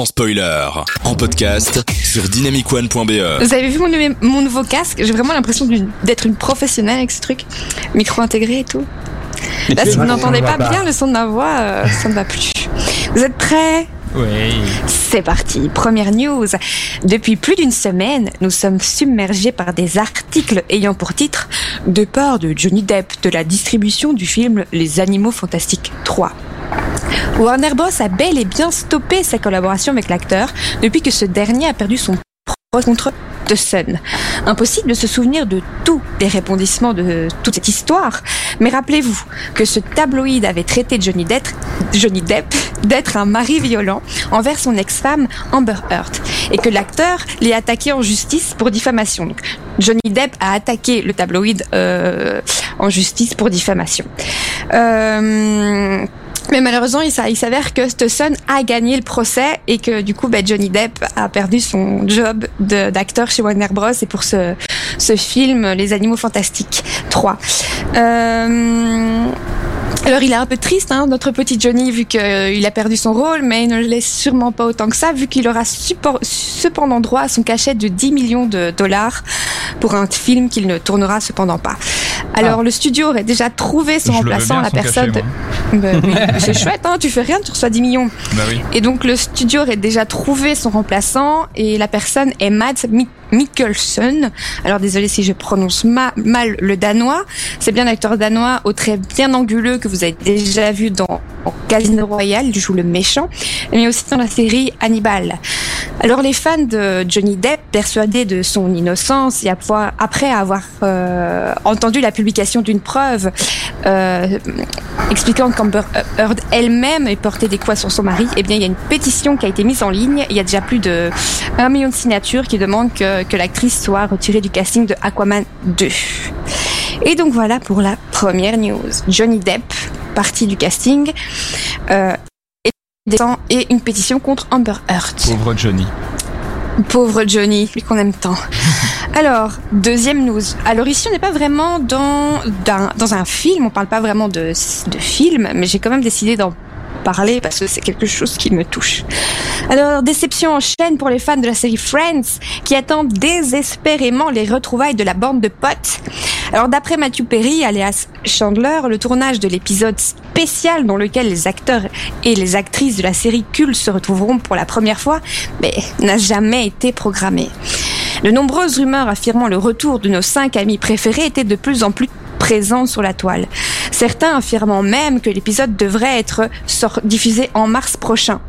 sans spoiler. En podcast sur dynamicone.be. Vous avez vu mon, mon nouveau casque? J'ai vraiment l'impression d'être une professionnelle avec ce truc. Micro intégré et tout. Là, si vous n'entendez pas bien le son de ma voix, euh, ça ne va plus. Vous êtes prêts? Oui. C'est parti, première news. Depuis plus d'une semaine, nous sommes submergés par des articles ayant pour titre Départ de Johnny Depp de la distribution du film Les Animaux Fantastiques 3. Warner Bros a bel et bien stoppé sa collaboration avec l'acteur depuis que ce dernier a perdu son procès contre The Sun. Impossible de se souvenir de tous les répondissements de toute cette histoire, mais rappelez-vous que ce tabloïd avait traité Johnny Depp, Johnny Depp d'être un mari violent envers son ex-femme Amber Heard et que l'acteur l'ait attaqué en justice pour diffamation. Johnny Depp a attaqué le tabloïd euh, en justice pour diffamation. Euh, mais malheureusement, il s'avère que Stesson a gagné le procès et que du coup, bah, Johnny Depp a perdu son job d'acteur chez Warner Bros. et pour ce, film Les Animaux Fantastiques 3. Euh, alors il est un peu triste, hein, notre petit Johnny, vu qu'il euh, a perdu son rôle, mais il ne le laisse sûrement pas autant que ça, vu qu'il aura cependant droit à son cachet de 10 millions de dollars pour un film qu'il ne tournera cependant pas. Alors ah. le studio aurait déjà trouvé son remplaçant, la personne. Bah c'est chouette, hein, tu fais rien, tu reçois 10 millions. Bah oui. Et donc le studio aurait déjà trouvé son remplaçant et la personne est Matt Mikkelsen. Alors désolé si je prononce mal le danois. C'est bien l'acteur danois au trait bien anguleux que vous avez déjà vu dans Casino Royale, il joue le méchant, mais aussi dans la série Hannibal. Alors les fans de Johnny Depp, persuadés de son innocence et après avoir euh, entendu la publication d'une preuve euh, expliquant qu'Amber Heard elle-même est portée des coups sur son mari, eh bien il y a une pétition qui a été mise en ligne. Il y a déjà plus de 1 million de signatures qui demandent que, que l'actrice soit retirée du casting de Aquaman 2. Et donc voilà pour la première news. Johnny Depp, partie du casting, euh, et une pétition contre Amber Heard. Pauvre Johnny. Pauvre Johnny, lui qu'on aime tant. Alors, deuxième news. Alors ici, on n'est pas vraiment dans, dans un film, on parle pas vraiment de, de film, mais j'ai quand même décidé d'en parler parce que c'est quelque chose qui me touche. Alors, déception en chaîne pour les fans de la série Friends qui attendent désespérément les retrouvailles de la bande de potes. Alors, d'après Matthew Perry, alias Chandler, le tournage de l'épisode spécial dans lequel les acteurs et les actrices de la série Cult se retrouveront pour la première fois, mais n'a jamais été programmé. De nombreuses rumeurs affirmant le retour de nos cinq amis préférés étaient de plus en plus présentes sur la toile. Certains affirmant même que l'épisode devrait être diffusé en mars prochain.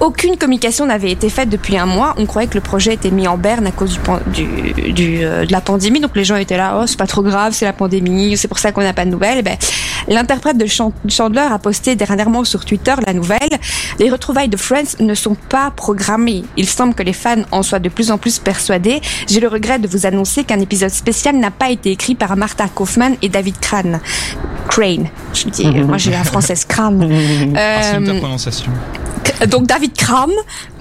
Aucune communication n'avait été faite depuis un mois. On croyait que le projet était mis en berne à cause du, du, euh, de la pandémie. Donc les gens étaient là, oh c'est pas trop grave, c'est la pandémie, c'est pour ça qu'on n'a pas de nouvelles. Eh ben, l'interprète de Chandler a posté dernièrement sur Twitter la nouvelle. Les retrouvailles de Friends ne sont pas programmées. Il semble que les fans en soient de plus en plus persuadés. J'ai le regret de vous annoncer qu'un épisode spécial n'a pas été écrit par Martha Kaufman et David Crane. Crane. Je dis, moi j'ai la française Crane. Euh, prononciation. Donc David Kram,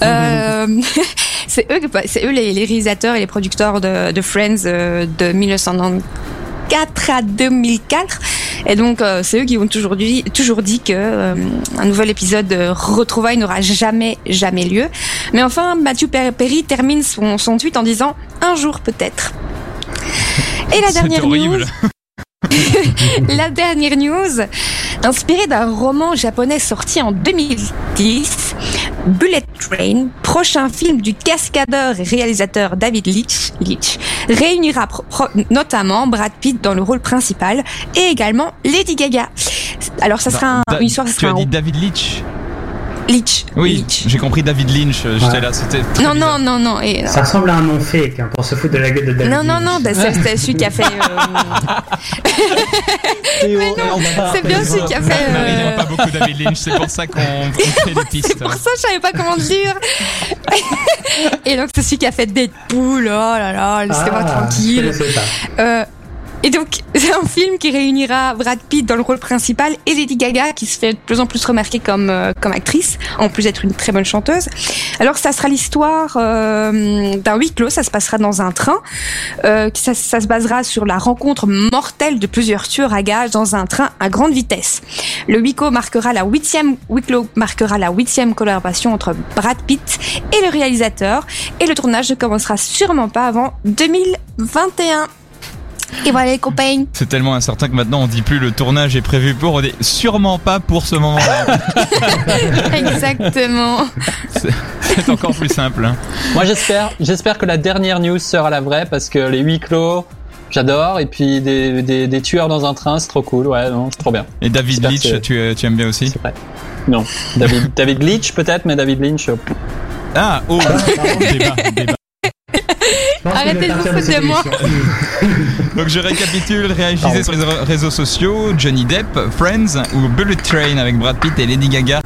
euh, c'est eux, c'est eux les, réalisateurs et les producteurs de, Friends euh, de 1994 à 2004. Et donc, euh, c'est eux qui ont toujours dit, toujours dit que un nouvel épisode de Retrouvailles n'aura jamais, jamais lieu. Mais enfin, Matthew Perry termine son, son tweet en disant un jour peut-être. Et la dernière news. la dernière news, inspirée d'un roman japonais sorti en 2010, Bullet Train, prochain film du cascadeur et réalisateur David Leitch, Leitch réunira notamment Brad Pitt dans le rôle principal et également Lady Gaga. Alors ça sera une histoire. Tu as dit David Leitch? Leach. Oui, j'ai compris David Lynch. Euh, j'étais là, c'était. Non, non, non, non, et, Ça ressemble à un nom fake hein, pour se foutre de la gueule de David Non, non, non, bah, c'est celui qui a fait. Euh... c'est bien celui qui a fait. Euh... Pas beaucoup David Lynch, c'est pour ça qu'on fait des pistes. C'est pour ça que je savais pas comment le dire. et donc, c'est celui qui a fait Deadpool, oh là là, laissez-moi ah, tranquille. Euh, Et donc, c'est un film qui réunira Brad Pitt dans le rôle principal et Lady Gaga qui se fait de plus en plus remarquer comme euh, comme actrice, en plus d'être une très bonne chanteuse. Alors, ça sera l'histoire euh, d'un huis clos. Ça se passera dans un train. Euh, ça, ça se basera sur la rencontre mortelle de plusieurs tueurs à gages dans un train à grande vitesse. Le huis clos marquera la huitième huis clos marquera la huitième collaboration entre Brad Pitt et le réalisateur. Et le tournage ne commencera sûrement pas avant 2021. Et voilà les copains. C'est tellement incertain que maintenant on dit plus le tournage est prévu pour, on dit sûrement pas pour ce moment-là. Exactement. C'est encore plus simple. hein. Moi j'espère, j'espère que la dernière news sera la vraie parce que les huis clos, j'adore et puis des, des, des tueurs dans un train, c'est trop cool. Ouais, non, c'est trop bien. Et David Leitch, tu, tu aimes bien aussi? C'est vrai. Non, David, David Leitch peut-être, mais David Lynch. euh, Ah, oh, débat, débat. Que Arrêtez je vais de vous partir foutre cette de moi. Donc je récapitule, réagissez sur les réseaux sociaux, Johnny Depp, Friends ou Bullet Train avec Brad Pitt et Lady Gaga.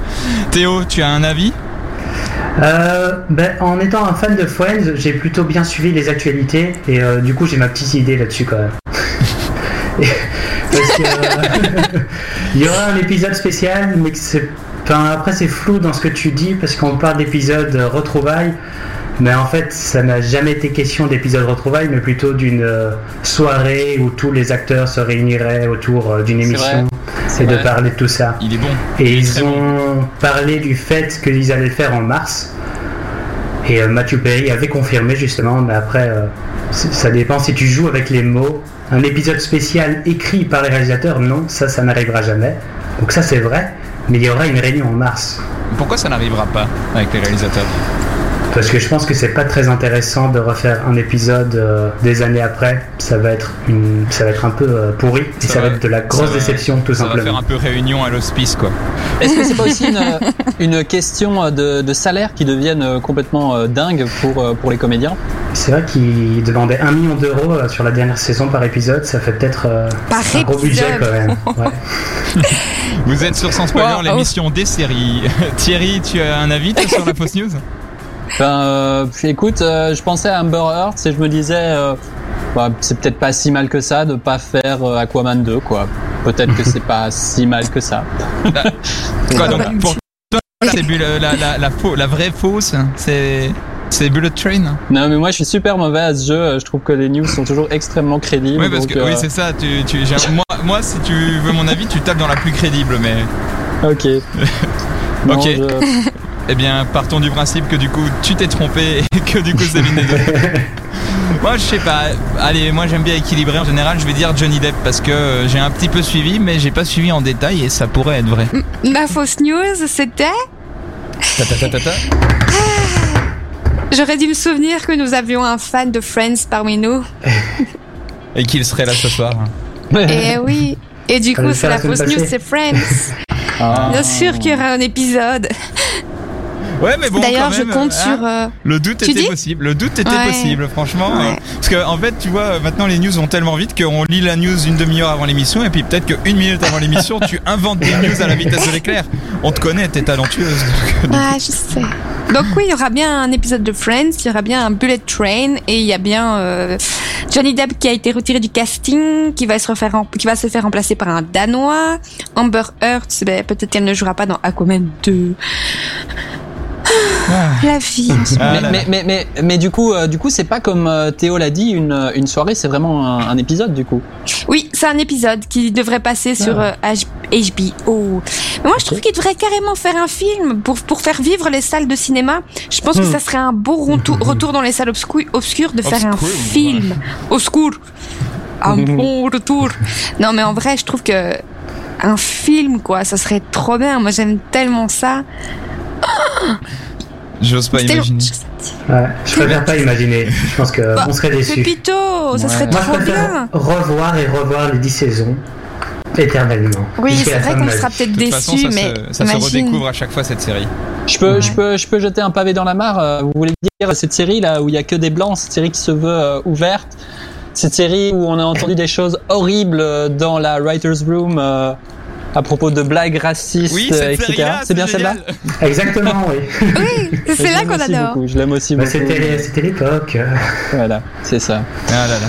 Théo, tu as un avis? Euh, ben, en étant un fan de Friends, j'ai plutôt bien suivi les actualités et euh, du coup j'ai ma petite idée là-dessus quand même. Et- Parce que euh, il y aura un épisode spécial, mais que c'est, enfin, après c'est flou dans ce que tu dis parce qu'on parle d'épisode euh, retrouvailles, mais en fait ça n'a jamais été question d'épisode retrouvailles, mais plutôt d'une euh, soirée où tous les acteurs se réuniraient autour euh, d'une émission et de parler de tout ça. Il est bon. Et Il ils ont parlé du fait qu'ils allaient le faire en mars. Et euh, Matthew Perry avait confirmé justement, mais après, euh, ça dépend si tu joues avec les mots. Un épisode spécial écrit par les réalisateurs, non, ça, ça n'arrivera jamais. Donc ça, c'est vrai. Mais il y aura une réunion en mars. Pourquoi ça n'arrivera pas avec les réalisateurs? Parce que je pense que c'est pas très intéressant de refaire un épisode euh, des années après. Ça va être une, ça va être un peu euh, pourri et Ça ça, va va- être de la grosse va- déception tout Ça va faire simplement. un peu réunion à l'hospice quoi. Est-ce que c'est pas aussi une, une question de, de salaire qui devienne euh, complètement euh, dingue pour, euh, pour les comédiens? C'est vrai qu'ils demandaient un million d'euros euh, sur la dernière saison par épisode. Ça fait peut-être euh, un gros budget quand même. Ouais. Vous êtes sur Sans Spoiler, Wow. l'émission des séries. Thierry, tu as un avis toi, sur la fausse news? Ben, euh, puis écoute, euh, je pensais à Amber Heard et je me disais, euh, bah, c'est peut-être pas si mal que ça de pas faire Aquaman 2, quoi. Peut-être que c'est pas si mal que ça. Quoi donc pour toi c'est la, la, la, la, vraie fausse C'est c'est Bullet Train Non, mais moi je suis super mauvais à ce jeu. Je trouve que les news sont toujours extrêmement crédibles. Oui parce que oui c'est ça. Tu, tu, moi, moi si tu veux mon avis tu tapes dans la plus crédible mais Ok. Non, Ok. je- eh bien partons du principe que du coup tu t'es trompé et que du coup c'est l'une des deux. Moi, je sais pas. Allez, moi j'aime bien équilibrer en général. Je vais dire Johnny Depp parce que euh, j'ai un petit peu suivi, mais j'ai pas suivi en détail et ça pourrait être vrai. Ma fausse news, c'était Ta, ta, ta, ta, ta. J'aurais dû me souvenir que nous avions un fan de Friends parmi nous. Et qu'il serait là ce soir. Et oui. Et du coup, c'est la fausse news, c'est Friends. Ah. Bien sûr qu'il y aura un épisode. Ouais, mais bon. D'ailleurs, je compte hein, sur. euh, Le doute Tu était possible. Le doute était Ouais. possible, franchement. Ouais. euh, Parce que en fait, tu vois, maintenant les news vont tellement vite qu'on lit la news une demi-heure avant l'émission et puis peut-être qu'une minute avant l'émission, tu inventes des news à la vitesse de l'éclair. On te connaît, t'es talentueuse. donc, Ah, je sais. Donc oui, il y aura bien un épisode de Friends, il y aura bien un Bullet Train et il y a bien euh, Johnny Depp qui a été retiré du casting, qui va se refaire, qui va se faire remplacer par un Danois. Amber Heard, ben, peut-être qu'elle ne jouera pas dans Aquaman 2. Ah. La vie. Ah mais, là. mais, mais, mais, mais du coup, euh, du coup, c'est pas comme euh, Théo l'a dit, une, une soirée, c'est vraiment un, un épisode du coup. Oui, c'est un épisode qui devrait passer sur euh, HBO. Mais moi, je trouve qu'il devrait carrément faire un film pour, pour faire vivre les salles de cinéma. Je pense que ça serait un beau retour, retour dans les salles obscu- obscures de faire un film. Obscur. Un bon retour. Non, mais en vrai, je trouve que un film, quoi, ça serait trop bien. Moi, j'aime tellement ça. J'ose pas imaginer. Ouais, je préfère pas imaginer. Je pense qu'on Bah, serait déçus. Pépito, ça Ouais. serait Moi, je trop préfère bien. revoir et revoir les 10 saisons éternellement. Oui, c'est vrai qu'on sera peut-être ça, mais se, ça se redécouvre à chaque fois cette série. Je peux, Ouais. je peux, je peux jeter un pavé dans la mare. euh, Vous voulez dire cette série là où il y a que des blancs, cette série qui se veut euh, ouverte, cette série où on a entendu des choses horribles euh, dans la writers room euh, à propos de blagues racistes, Oui, euh, etc. C'est bien celle-là. Exactement, oui. Oui, c'est là qu'on adore. beaucoup, Je l'aime aussi Bah, beaucoup. c'était c'était l'époque. Voilà, c'est ça. Ah là là.